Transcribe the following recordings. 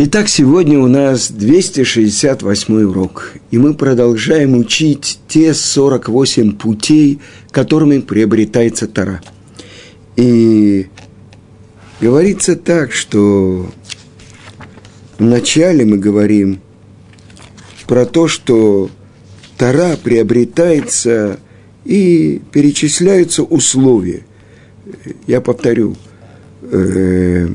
Итак, сегодня у нас 268 урок, и мы продолжаем учить те 48 путей, которыми приобретается Тара. И говорится так, что вначале мы говорим про то, что Тара приобретается и перечисляются условия. Я повторю, э,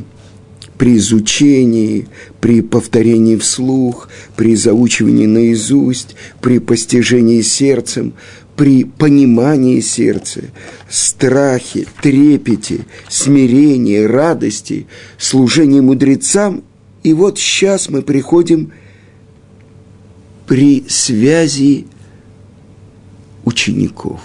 при изучении, при повторении вслух, при заучивании наизусть, при постижении сердцем, при понимании сердца, страхе, трепете, смирении, радости, служении мудрецам. И вот сейчас мы приходим при связи учеников.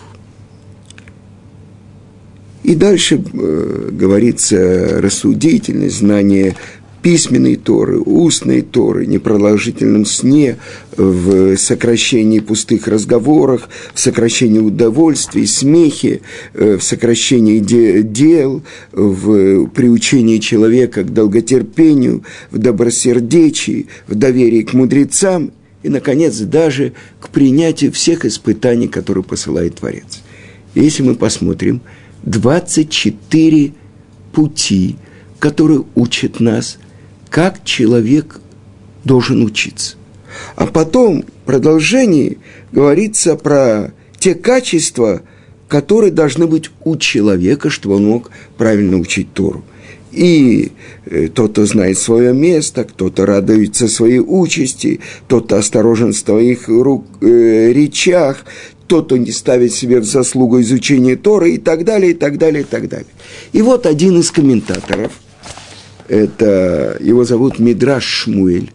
И дальше э, говорится рассудительность, знание письменной Торы, устной Торы, непродолжительном сне, в сокращении пустых разговорах, в сокращении удовольствий, смехе, э, в сокращении де- дел, в приучении человека к долготерпению, в добросердечии, в доверии к мудрецам и, наконец, даже к принятию всех испытаний, которые посылает Творец. Если мы посмотрим – 24 пути, которые учат нас, как человек должен учиться. А потом в продолжении говорится про те качества, которые должны быть у человека, чтобы он мог правильно учить Тору. И э, тот, кто знает свое место, кто-то радуется своей участи, тот-то осторожен в своих рук, э, речах, тот, кто не ставит себе в заслугу изучения Торы и так далее, и так далее, и так далее. И вот один из комментаторов, это его зовут Мидраш Шмуэль,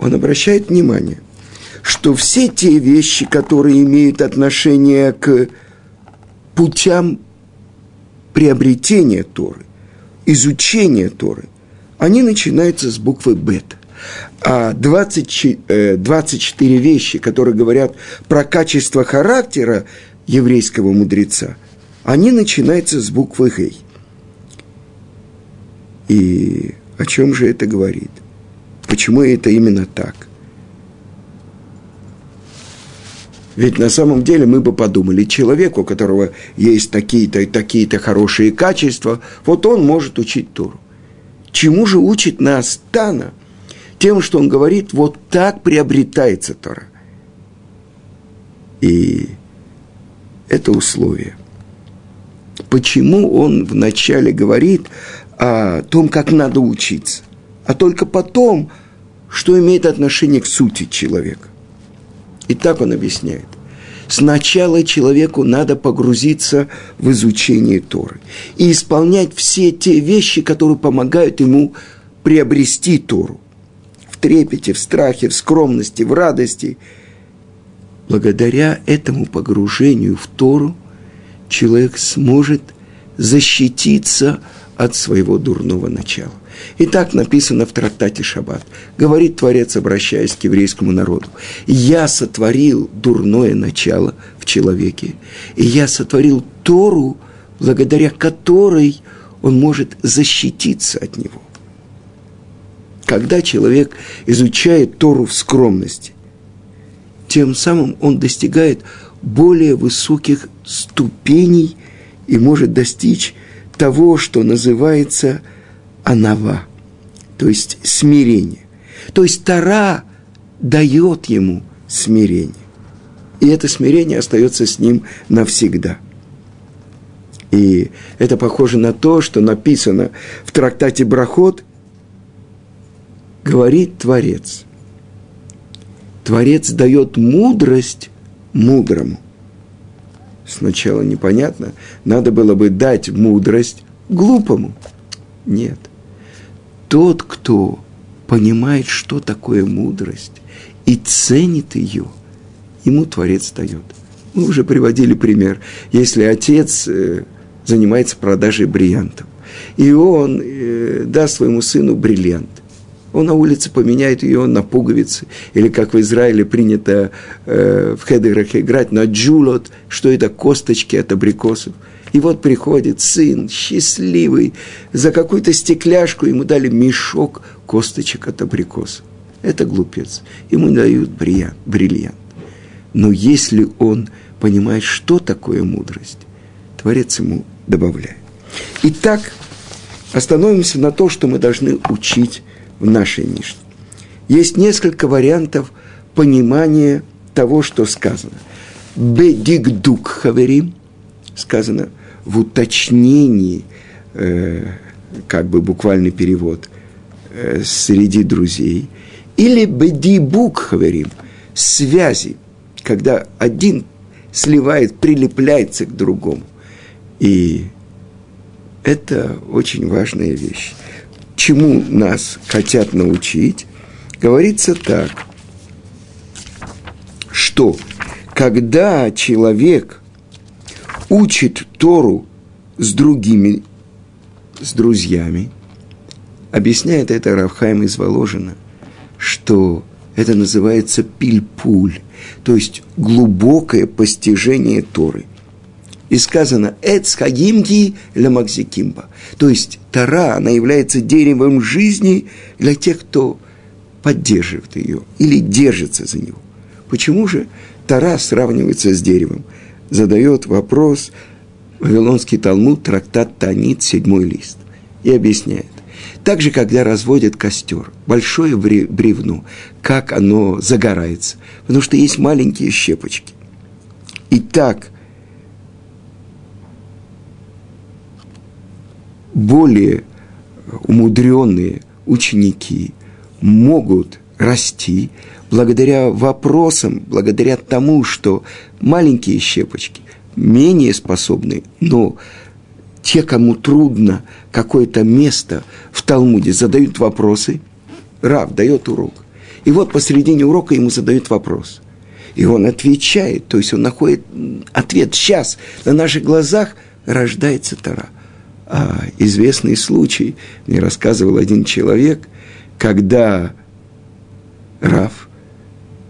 он обращает внимание, что все те вещи, которые имеют отношение к путям приобретения Торы, изучения Торы, они начинаются с буквы «бет» а 20, 24 э, вещи, которые говорят про качество характера еврейского мудреца, они начинаются с буквы «гей». И о чем же это говорит? Почему это именно так? Ведь на самом деле мы бы подумали, человек, у которого есть такие-то и такие-то хорошие качества, вот он может учить Тору. Чему же учит нас Тана – тем, что он говорит, вот так приобретается Тора. И это условие. Почему он вначале говорит о том, как надо учиться, а только потом, что имеет отношение к сути человека. И так он объясняет. Сначала человеку надо погрузиться в изучение Торы и исполнять все те вещи, которые помогают ему приобрести Тору трепете, в страхе, в скромности, в радости. Благодаря этому погружению в Тору человек сможет защититься от своего дурного начала. И так написано в трактате Шаббат. Говорит Творец, обращаясь к еврейскому народу. «Я сотворил дурное начало в человеке, и я сотворил Тору, благодаря которой он может защититься от него» когда человек изучает Тору в скромности, тем самым он достигает более высоких ступеней и может достичь того, что называется анава, то есть смирение. То есть Тара дает ему смирение. И это смирение остается с ним навсегда. И это похоже на то, что написано в трактате Брахот – говорит Творец. Творец дает мудрость мудрому. Сначала непонятно, надо было бы дать мудрость глупому. Нет. Тот, кто понимает, что такое мудрость, и ценит ее, ему Творец дает. Мы уже приводили пример. Если отец э, занимается продажей бриллиантов, и он э, даст своему сыну бриллиант, он на улице поменяет ее на пуговицы. Или как в Израиле принято э, в хедерах играть на джулот, что это косточки от абрикосов. И вот приходит сын, счастливый, за какую-то стекляшку ему дали мешок косточек от абрикоса. Это глупец. Ему дают бриллиант. Но если он понимает, что такое мудрость, Творец ему добавляет. Итак, остановимся на то, что мы должны учить в нашей Мишне. Есть несколько вариантов понимания того, что сказано. Бедигдук хаверим, сказано в уточнении, э, как бы буквальный перевод, э, среди друзей. Или бедибук хаверим, связи, когда один сливает, прилепляется к другому. И это очень важная вещь. Чему нас хотят научить? Говорится так, что когда человек учит Тору с другими, с друзьями, объясняет это Равхайм из Воложина, что это называется пильпуль, то есть глубокое постижение Торы. И сказано «Эц хагимки ламакзикимба». То есть Тора, она является деревом жизни для тех, кто поддерживает ее или держится за него. Почему же Тора сравнивается с деревом? Задает вопрос Вавилонский Талмуд, трактат Танит, седьмой лист. И объясняет. Также, когда разводят костер, большое бревно, как оно загорается, потому что есть маленькие щепочки. И так более умудренные ученики могут расти благодаря вопросам, благодаря тому, что маленькие щепочки менее способны, но те, кому трудно какое-то место в Талмуде, задают вопросы, Рав дает урок. И вот посредине урока ему задают вопрос. И он отвечает, то есть он находит ответ сейчас, на наших глазах рождается Тара. А известный случай, мне рассказывал один человек, когда Рав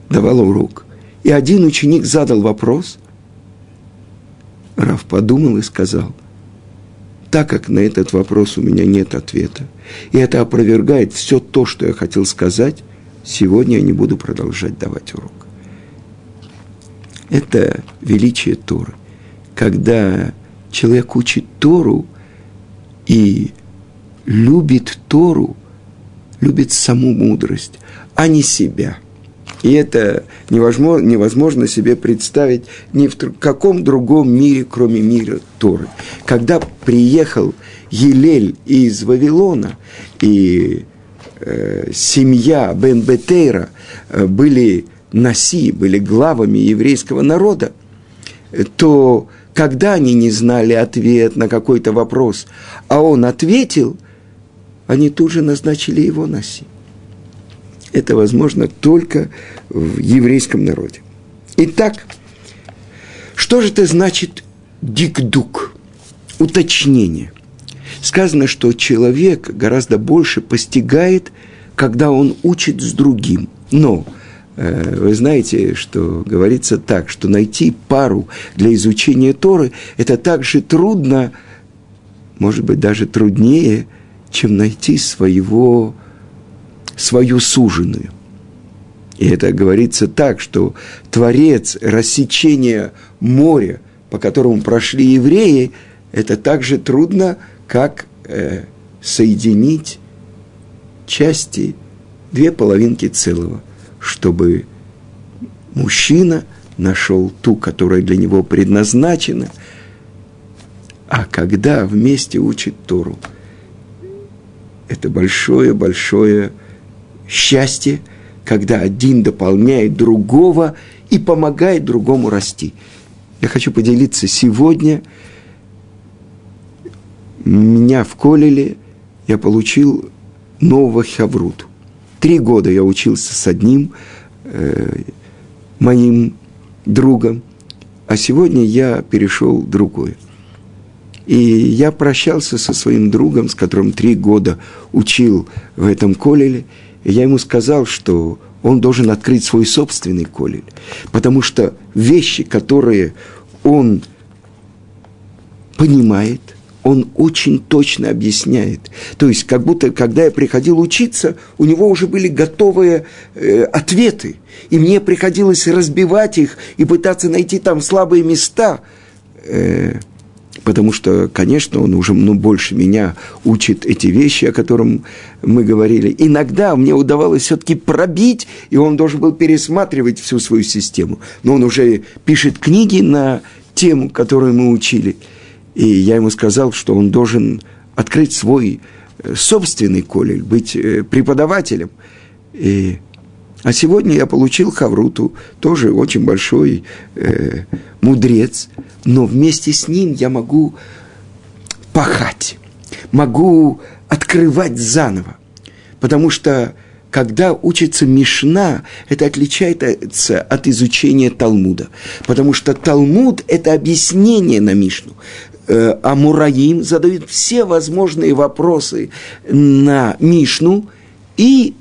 давал урок, и один ученик задал вопрос, Рав подумал и сказал, так как на этот вопрос у меня нет ответа, и это опровергает все то, что я хотел сказать, сегодня я не буду продолжать давать урок. Это величие Торы. Когда человек учит Тору и любит Тору, любит саму мудрость, а не себя. И это невозможно, невозможно себе представить ни в каком другом мире, кроме мира Торы. Когда приехал Елель из Вавилона, и э, семья Бен Бетейра э, были наси, были главами еврейского народа, то когда они не знали ответ на какой-то вопрос, а он ответил, они тут же назначили его наси. Это возможно только в еврейском народе. Итак, что же это значит дикдук? Уточнение. Сказано, что человек гораздо больше постигает, когда он учит с другим. Но вы знаете, что говорится так, что найти пару для изучения Торы – это так же трудно, может быть, даже труднее, чем найти своего свою суженую. И это говорится так, что Творец рассечения моря, по которому прошли евреи, это так же трудно, как э, соединить части, две половинки целого, чтобы мужчина нашел ту, которая для него предназначена, а когда вместе учит Тору, это большое-большое счастье, когда один дополняет другого и помогает другому расти. Я хочу поделиться сегодня. Меня в Колеле я получил нового хавруту. Три года я учился с одним э, моим другом, а сегодня я перешел в другой. И я прощался со своим другом, с которым три года учил в этом колеле, и я ему сказал, что он должен открыть свой собственный колель, потому что вещи, которые он понимает, он очень точно объясняет. То есть, как будто, когда я приходил учиться, у него уже были готовые э, ответы. И мне приходилось разбивать их и пытаться найти там слабые места. Э, потому что, конечно, он уже ну, больше меня учит эти вещи, о которых мы говорили. Иногда мне удавалось все-таки пробить, и он должен был пересматривать всю свою систему. Но он уже пишет книги на тему, которую мы учили. И я ему сказал, что он должен открыть свой э, собственный колледж, быть э, преподавателем. И а сегодня я получил Хавруту, тоже очень большой э, мудрец, но вместе с ним я могу пахать, могу открывать заново. Потому что когда учится Мишна, это отличается от изучения Талмуда. Потому что Талмуд – это объяснение на Мишну. Э, а Мураим задают все возможные вопросы на Мишну и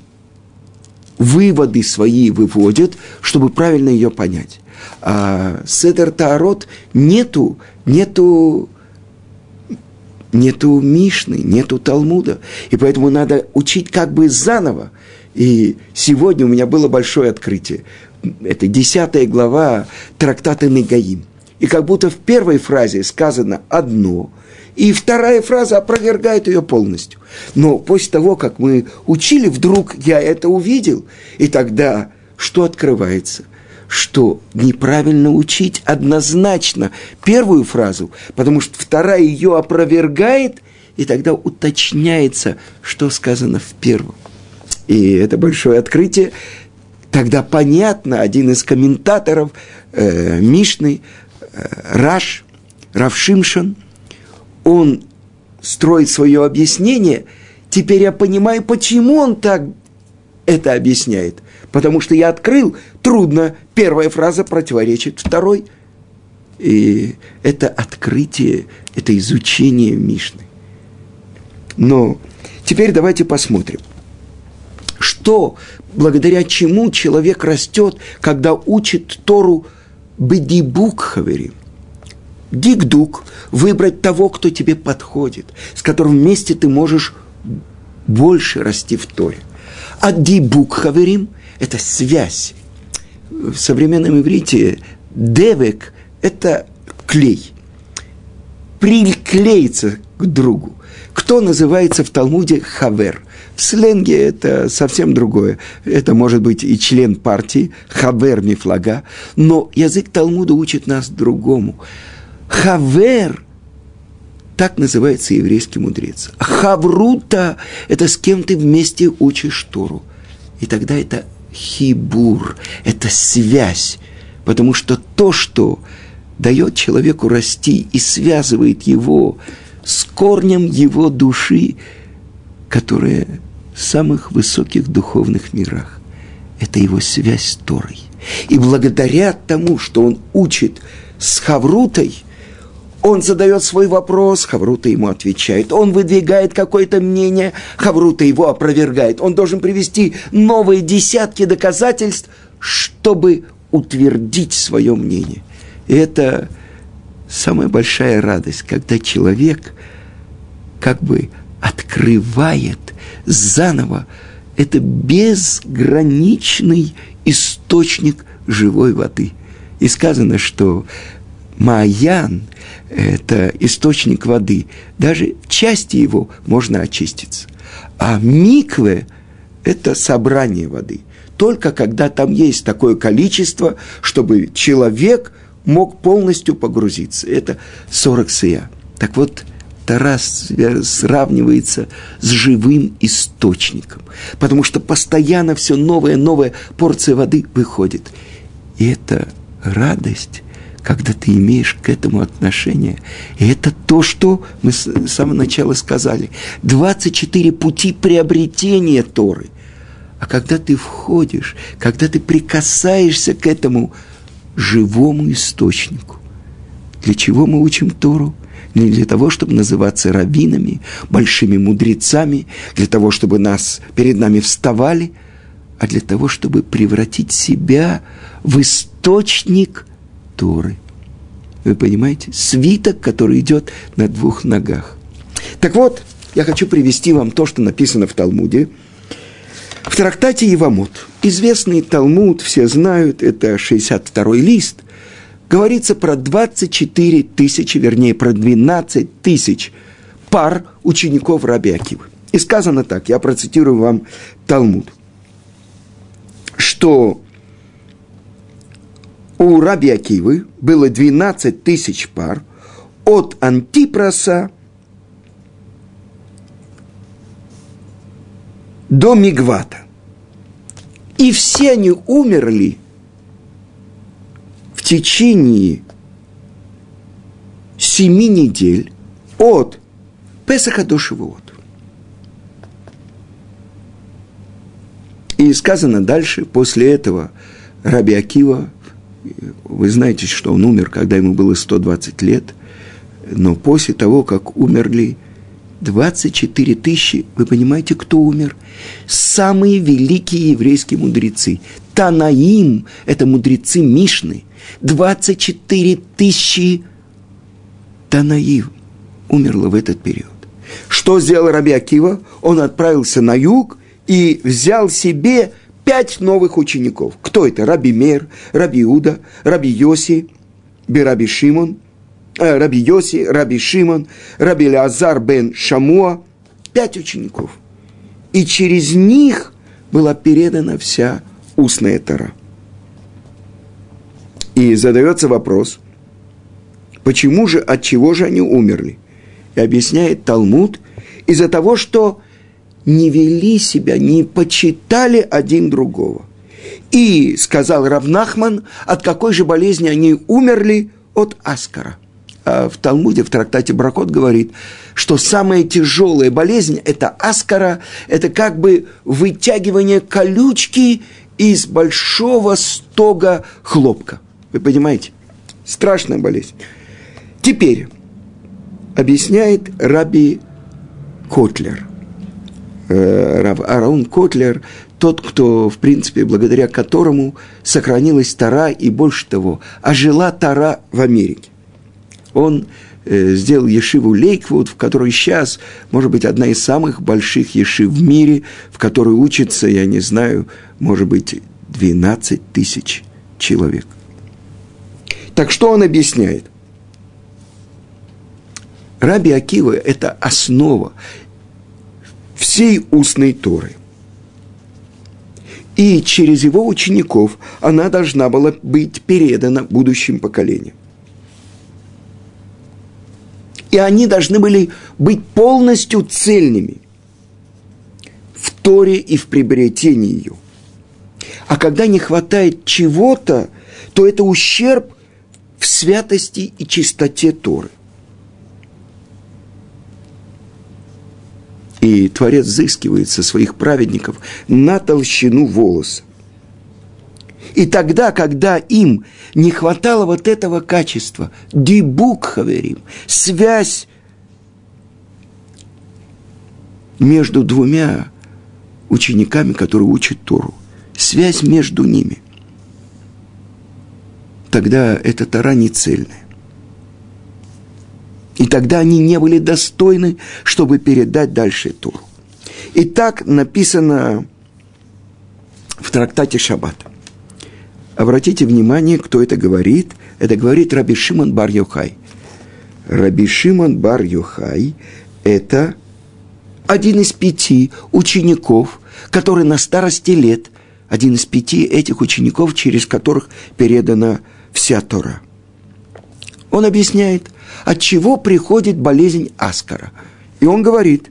выводы свои выводят, чтобы правильно ее понять. А Седер Таарот нету, нету, нету Мишны, нету Талмуда. И поэтому надо учить как бы заново. И сегодня у меня было большое открытие. Это десятая глава трактата Негаим. И как будто в первой фразе сказано одно – и вторая фраза опровергает ее полностью. Но после того, как мы учили, вдруг я это увидел, и тогда что открывается? Что неправильно учить однозначно первую фразу, потому что вторая ее опровергает, и тогда уточняется, что сказано в первом. И это большое открытие. Тогда понятно, один из комментаторов э, Мишны, Раш, Равшимшин, он строит свое объяснение, теперь я понимаю, почему он так это объясняет. Потому что я открыл, трудно, первая фраза противоречит второй. И это открытие, это изучение Мишны. Но теперь давайте посмотрим, что, благодаря чему человек растет, когда учит Тору Бедибук Хаверим дикдук, выбрать того, кто тебе подходит, с которым вместе ты можешь больше расти в Торе. А дибук хаверим – это связь. В современном иврите девек – это клей. Приклеиться к другу. Кто называется в Талмуде хавер? В сленге это совсем другое. Это может быть и член партии, хавер мифлага, но язык Талмуда учит нас другому – Хавер, так называется еврейский мудрец. Хаврута – это с кем ты вместе учишь Тору. И тогда это хибур, это связь. Потому что то, что дает человеку расти и связывает его с корнем его души, которая в самых высоких духовных мирах, это его связь с Торой. И благодаря тому, что он учит с Хаврутой – он задает свой вопрос, Хаврута ему отвечает. Он выдвигает какое-то мнение, Хаврута его опровергает. Он должен привести новые десятки доказательств, чтобы утвердить свое мнение. И это самая большая радость, когда человек как бы открывает заново это безграничный источник живой воды. И сказано, что Маян – это источник воды. Даже части его можно очиститься. А микве – это собрание воды. Только когда там есть такое количество, чтобы человек мог полностью погрузиться. Это 40 сыя. Так вот, Тарас сравнивается с живым источником, потому что постоянно все новая, новая порция воды выходит. И это радость, когда ты имеешь к этому отношение. И это то, что мы с самого начала сказали. 24 пути приобретения Торы. А когда ты входишь, когда ты прикасаешься к этому живому источнику, для чего мы учим Тору? Не для того, чтобы называться раввинами, большими мудрецами, для того, чтобы нас перед нами вставали, а для того, чтобы превратить себя в источник – Торы. Вы понимаете? Свиток, который идет на двух ногах. Так вот, я хочу привести вам то, что написано в Талмуде. В трактате Евамут, известный Талмуд, все знают, это 62-й лист, говорится про 24 тысячи, вернее, про 12 тысяч пар учеников Раби Акивы. И сказано так, я процитирую вам Талмуд, что у Раби Акивы было 12 тысяч пар от Антипроса до Мигвата. И все они умерли течение семи недель от Песаха до Шивот. И сказано дальше, после этого Раби Акива вы знаете, что он умер, когда ему было 120 лет, но после того, как умерли 24 тысячи, вы понимаете, кто умер? Самые великие еврейские мудрецы. Танаим – это мудрецы Мишны. 24 тысячи Танаим умерло в этот период. Что сделал Раби Акива? Он отправился на юг и взял себе пять новых учеников. Кто это? Раби Мер, Раби Иуда, Раби Йоси, Раби Шимон, э, Раби Йоси, Раби Шимон, Раби Лазар бен Шамуа. Пять учеников. И через них была передана вся устная тара. И задается вопрос, почему же, от чего же они умерли? И объясняет Талмуд, из-за того, что не вели себя, не почитали один другого. И, сказал Равнахман, от какой же болезни они умерли? От Аскара. А в Талмуде, в трактате Бракот говорит, что самая тяжелая болезнь – это аскара, это как бы вытягивание колючки из большого стога хлопка. Вы понимаете? Страшная болезнь. Теперь объясняет Раби Котлер – Э, Рав Аарон Котлер, тот, кто, в принципе, благодаря которому сохранилась Тора и больше того, ожила Тора в Америке. Он сделал Ешиву Лейквуд, в которой сейчас, может быть, одна из самых больших Ешив в мире, в которой учится, я не знаю, может быть, 12 тысяч человек. Так что он объясняет? Раби Акива – это основа всей устной Торы. И через его учеников она должна была быть передана будущим поколениям. И они должны были быть полностью цельными в Торе и в приобретении ее. А когда не хватает чего-то, то это ущерб в святости и чистоте Торы. И Творец взыскивает со своих праведников на толщину волоса. И тогда, когда им не хватало вот этого качества, дибук хаверим, связь между двумя учениками, которые учат Тору, связь между ними, тогда эта Тора не цельная. И тогда они не были достойны, чтобы передать дальше Туру. И так написано в трактате Шаббат. Обратите внимание, кто это говорит. Это говорит Раби Шимон бар Йохай. Раби Шимон бар Йохай – это один из пяти учеников, который на старости лет, один из пяти этих учеников, через которых передана вся Тора. Он объясняет – от чего приходит болезнь Аскара. И он говорит,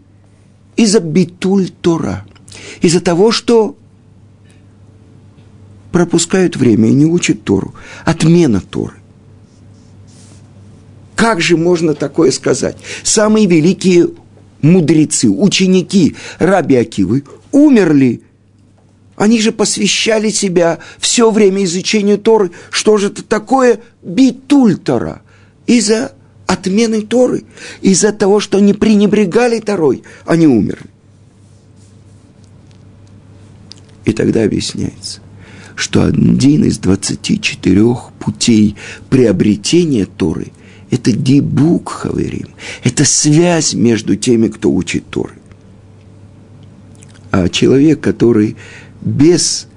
из-за битуль Тора, из-за того, что пропускают время и не учат Тору, отмена Торы. Как же можно такое сказать? Самые великие мудрецы, ученики Раби Акивы умерли. Они же посвящали себя все время изучению Торы. Что же это такое битуль Тора? Из-за отмены Торы. Из-за того, что они пренебрегали Торой, они умерли. И тогда объясняется. Что один из 24 путей приобретения Торы – это дебук, хаверим, это связь между теми, кто учит Торы. А человек, который без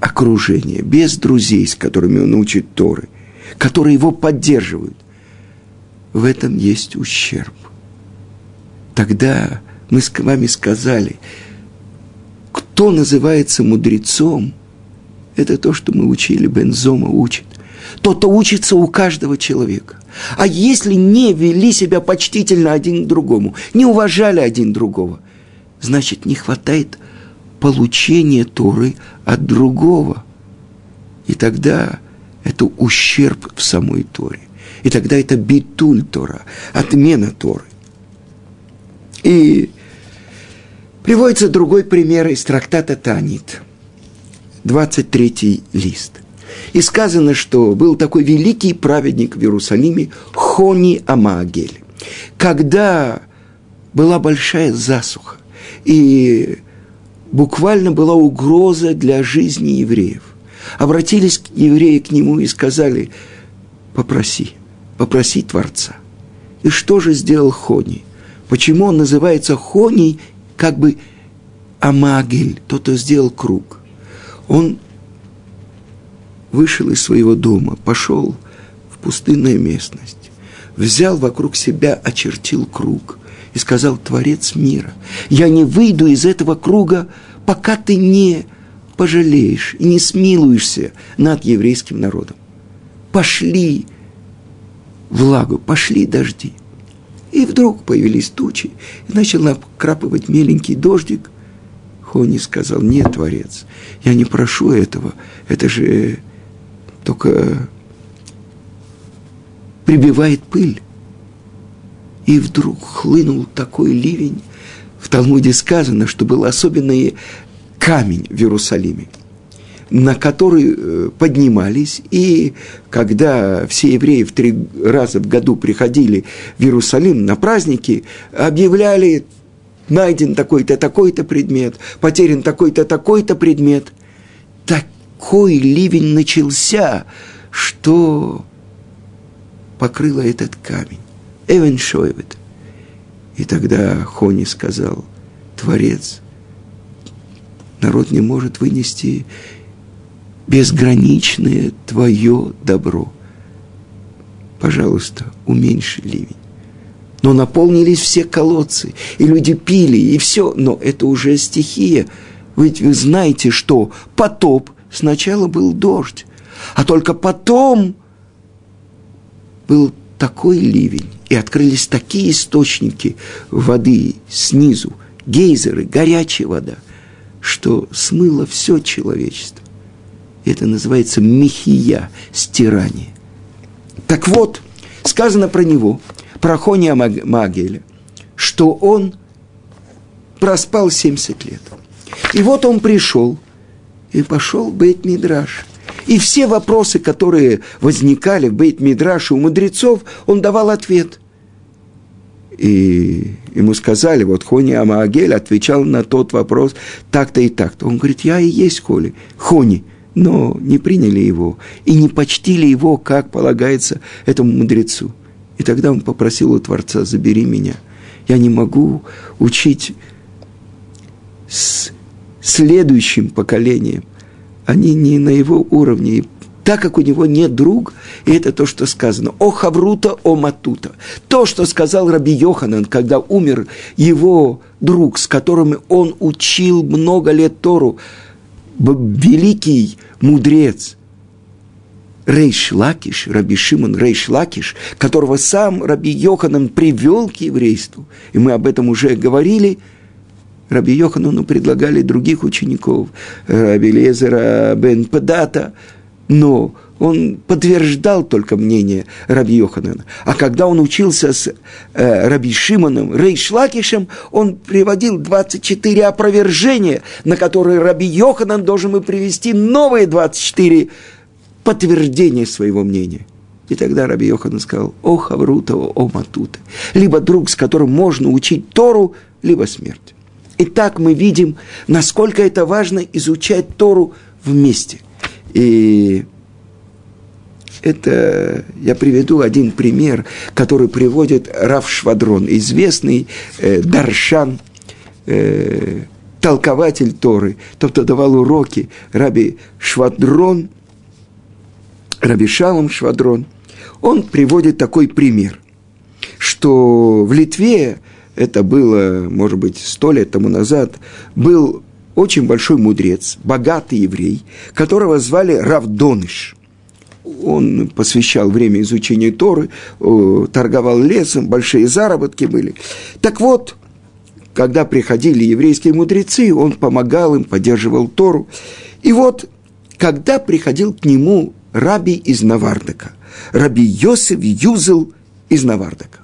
окружения, без друзей, с которыми он учит Торы, которые его поддерживают, в этом есть ущерб. Тогда мы с вами сказали, кто называется мудрецом, это то, что мы учили, Бензома учит. Тот, кто учится у каждого человека. А если не вели себя почтительно один к другому, не уважали один другого, значит, не хватает получения Торы от другого. И тогда это ущерб в самой Торе. И тогда это битуль Тора, отмена Торы. И приводится другой пример из трактата Танит, 23 лист. И сказано, что был такой великий праведник в Иерусалиме Хони Амагель. Когда была большая засуха, и буквально была угроза для жизни евреев. Обратились евреи к нему и сказали, попроси – попросить Творца. И что же сделал Хони? Почему он называется Хони, как бы Амагель, тот, кто сделал круг? Он вышел из своего дома, пошел в пустынную местность, взял вокруг себя, очертил круг и сказал, Творец мира, я не выйду из этого круга, пока ты не пожалеешь и не смилуешься над еврейским народом. Пошли влагу, пошли дожди. И вдруг появились тучи, и начал накрапывать меленький дождик. Хони сказал, нет, Творец, я не прошу этого, это же только прибивает пыль. И вдруг хлынул такой ливень. В Талмуде сказано, что был особенный камень в Иерусалиме – на который э, поднимались, и когда все евреи в три раза в году приходили в Иерусалим на праздники, объявляли, найден такой-то, такой-то предмет, потерян такой-то, такой-то предмет. Такой ливень начался, что покрыло этот камень. Эвен Шойвет. И тогда Хони сказал, Творец, народ не может вынести безграничное твое добро. Пожалуйста, уменьши ливень. Но наполнились все колодцы, и люди пили, и все, но это уже стихия. Ведь вы знаете, что потоп сначала был дождь, а только потом был такой ливень, и открылись такие источники воды снизу, гейзеры, горячая вода, что смыло все человечество. Это называется михия, стирание. Так вот, сказано про него, про Хония Магеля, что он проспал 70 лет. И вот он пришел и пошел Бейт Мидраш. И все вопросы, которые возникали в Бейт Мидраше у мудрецов, он давал ответ. И ему сказали, вот Хони Амаагель отвечал на тот вопрос так-то и так-то. Он говорит, я и есть Холи, Хони – но не приняли его и не почтили его, как полагается этому мудрецу. И тогда он попросил у Творца, забери меня. Я не могу учить с следующим поколением. Они не на его уровне. И так как у него нет друг, и это то, что сказано. О Хаврута, о Матута. То, что сказал Раби Йоханан, когда умер его друг, с которым он учил много лет Тору, великий мудрец Рейш Лакиш, Раби Шимон Рейш Лакиш, которого сам Раби Йоханан привел к еврейству, и мы об этом уже говорили, Раби Йоханану предлагали других учеников, Раби Лезера бен Падата, но он подтверждал только мнение Раби Йоханана. А когда он учился с э, Раби Шимоном Рейшлакишем, он приводил 24 опровержения, на которые Раби Йоханан должен был привести новые 24 подтверждения своего мнения. И тогда Раби Йоханан сказал, о Хаврута, о Матута. Либо друг, с которым можно учить Тору, либо смерть. И так мы видим, насколько это важно изучать Тору вместе. И это я приведу один пример, который приводит Рав Швадрон, известный э, Даршан, э, толкователь Торы, тот, кто давал уроки, Раби Швадрон, Раби Шалом Швадрон, он приводит такой пример, что в Литве, это было, может быть, сто лет тому назад, был очень большой мудрец, богатый еврей, которого звали Равдоныш – он посвящал время изучению Торы, торговал лесом, большие заработки были. Так вот, когда приходили еврейские мудрецы, он помогал им, поддерживал Тору. И вот, когда приходил к нему раби из Навардака, раби Йосеф Юзел из Навардака.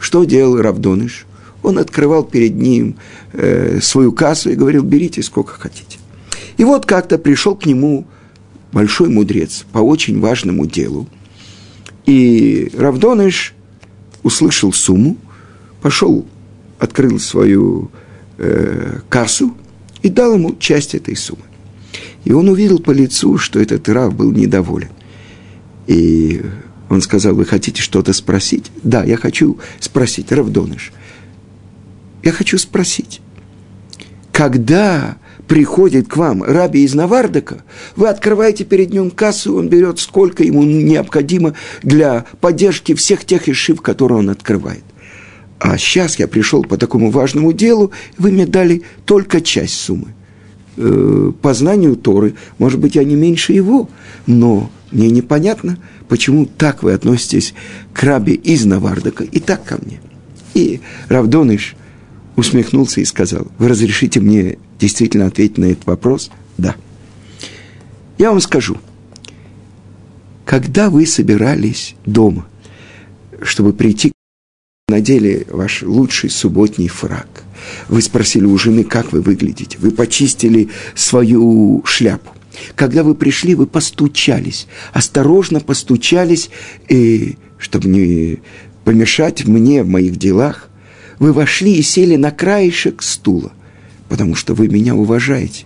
Что делал Равдоныш? Он открывал перед ним э, свою кассу и говорил, берите сколько хотите. И вот как-то пришел к нему большой мудрец по очень важному делу. И Равдоныш услышал сумму, пошел, открыл свою э, кассу и дал ему часть этой суммы. И он увидел по лицу, что этот Рав был недоволен. И он сказал, вы хотите что-то спросить? Да, я хочу спросить, Равдоныш. Я хочу спросить, когда приходит к вам раби из Навардака, вы открываете перед ним кассу, он берет сколько ему необходимо для поддержки всех тех ишив, которые он открывает. А сейчас я пришел по такому важному делу, вы мне дали только часть суммы. Э, по знанию Торы, может быть, я не меньше его, но мне непонятно, почему так вы относитесь к рабе из Навардака и так ко мне. И Равдоныш усмехнулся и сказал, вы разрешите мне действительно ответить на этот вопрос? Да. Я вам скажу, когда вы собирались дома, чтобы прийти, надели ваш лучший субботний фраг, вы спросили у жены, как вы выглядите, вы почистили свою шляпу. Когда вы пришли, вы постучались, осторожно постучались, и, чтобы не помешать мне в моих делах, вы вошли и сели на краешек стула потому что вы меня уважаете.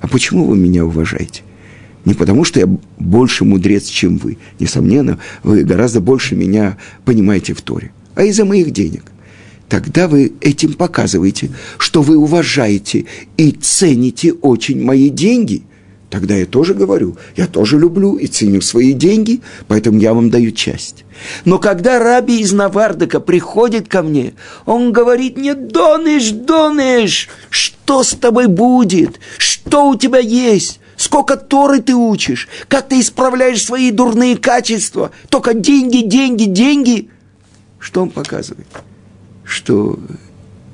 А почему вы меня уважаете? Не потому, что я больше мудрец, чем вы. Несомненно, вы гораздо больше меня понимаете в Торе. А из-за моих денег. Тогда вы этим показываете, что вы уважаете и цените очень мои деньги – Тогда я тоже говорю, я тоже люблю и ценю свои деньги, поэтому я вам даю часть. Но когда раби из Навардака приходит ко мне, он говорит мне, Доныш, Доныш, что с тобой будет? Что у тебя есть? Сколько Торы ты учишь? Как ты исправляешь свои дурные качества? Только деньги, деньги, деньги. Что он показывает? Что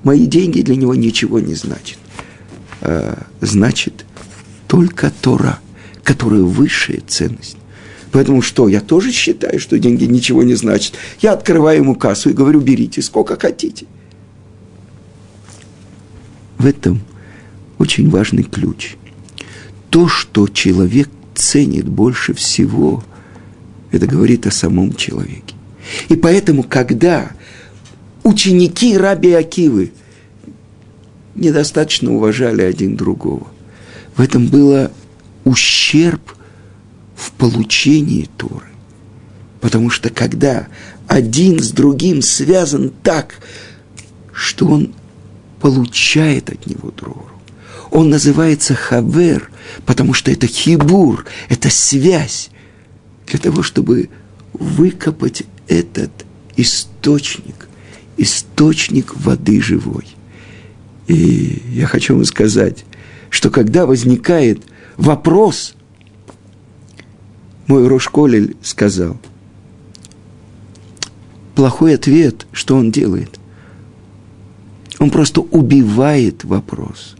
мои деньги для него ничего не значат. А, значит, только Тора, которая высшая ценность. Поэтому что, я тоже считаю, что деньги ничего не значат. Я открываю ему кассу и говорю, берите сколько хотите. В этом очень важный ключ. То, что человек ценит больше всего, это говорит о самом человеке. И поэтому, когда ученики Раби Акивы недостаточно уважали один другого – в этом было ущерб в получении Торы. Потому что когда один с другим связан так, что он получает от него Тору, он называется хавер, потому что это хибур, это связь для того, чтобы выкопать этот источник, источник воды живой. И я хочу вам сказать, что когда возникает вопрос, мой Рошколель сказал, плохой ответ, что он делает? Он просто убивает вопрос.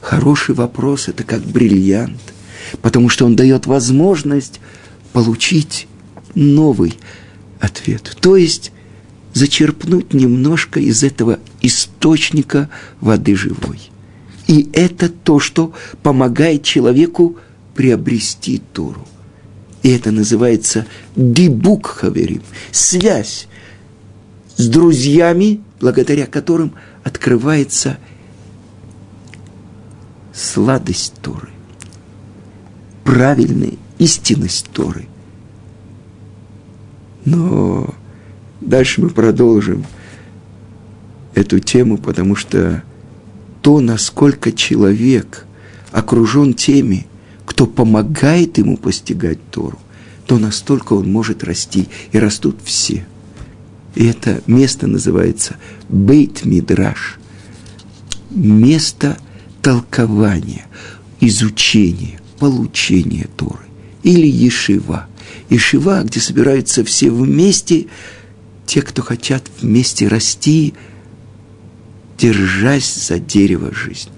Хороший вопрос – это как бриллиант, потому что он дает возможность получить новый ответ. То есть зачерпнуть немножко из этого источника воды живой. И это то, что помогает человеку приобрести Тору. И это называется дибук хаверим, связь с друзьями, благодаря которым открывается сладость Торы. правильной истинность Торы. Но дальше мы продолжим эту тему, потому что то, насколько человек окружен теми, кто помогает ему постигать Тору, то настолько он может расти, и растут все. И это место называется Бейт Мидраш, место толкования, изучения, получения Торы, или Ешива. Ешива, где собираются все вместе, те, кто хотят вместе расти, держась за дерево жизни.